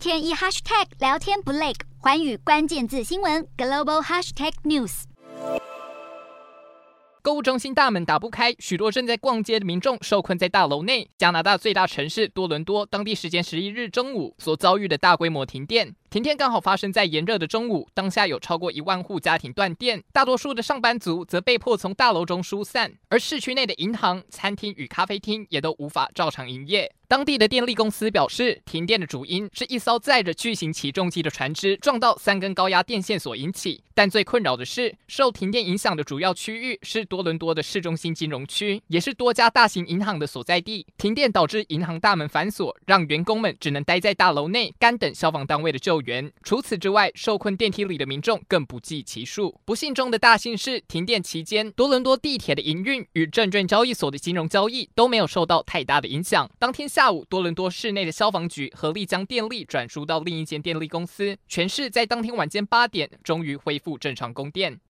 天一 hashtag 聊天不累，环宇关键字新闻 global hashtag news。购物中心大门打不开，许多正在逛街的民众受困在大楼内。加拿大最大城市多伦多，当地时间十一日中午所遭遇的大规模停电。停电刚好发生在炎热的中午，当下有超过一万户家庭断电，大多数的上班族则被迫从大楼中疏散，而市区内的银行、餐厅与咖啡厅也都无法照常营业。当地的电力公司表示，停电的主因是一艘载着巨型起重机的船只撞到三根高压电线所引起。但最困扰的是，受停电影响的主要区域是多伦多的市中心金融区，也是多家大型银行的所在地。停电导致银行大门反锁，让员工们只能待在大楼内，干等消防单位的救援。除此之外，受困电梯里的民众更不计其数。不幸中的大幸是，停电期间，多伦多地铁的营运与证券交易所的金融交易都没有受到太大的影响。当天下午，多伦多市内的消防局合力将电力转输到另一间电力公司，全市在当天晚间八点终于恢复正常供电。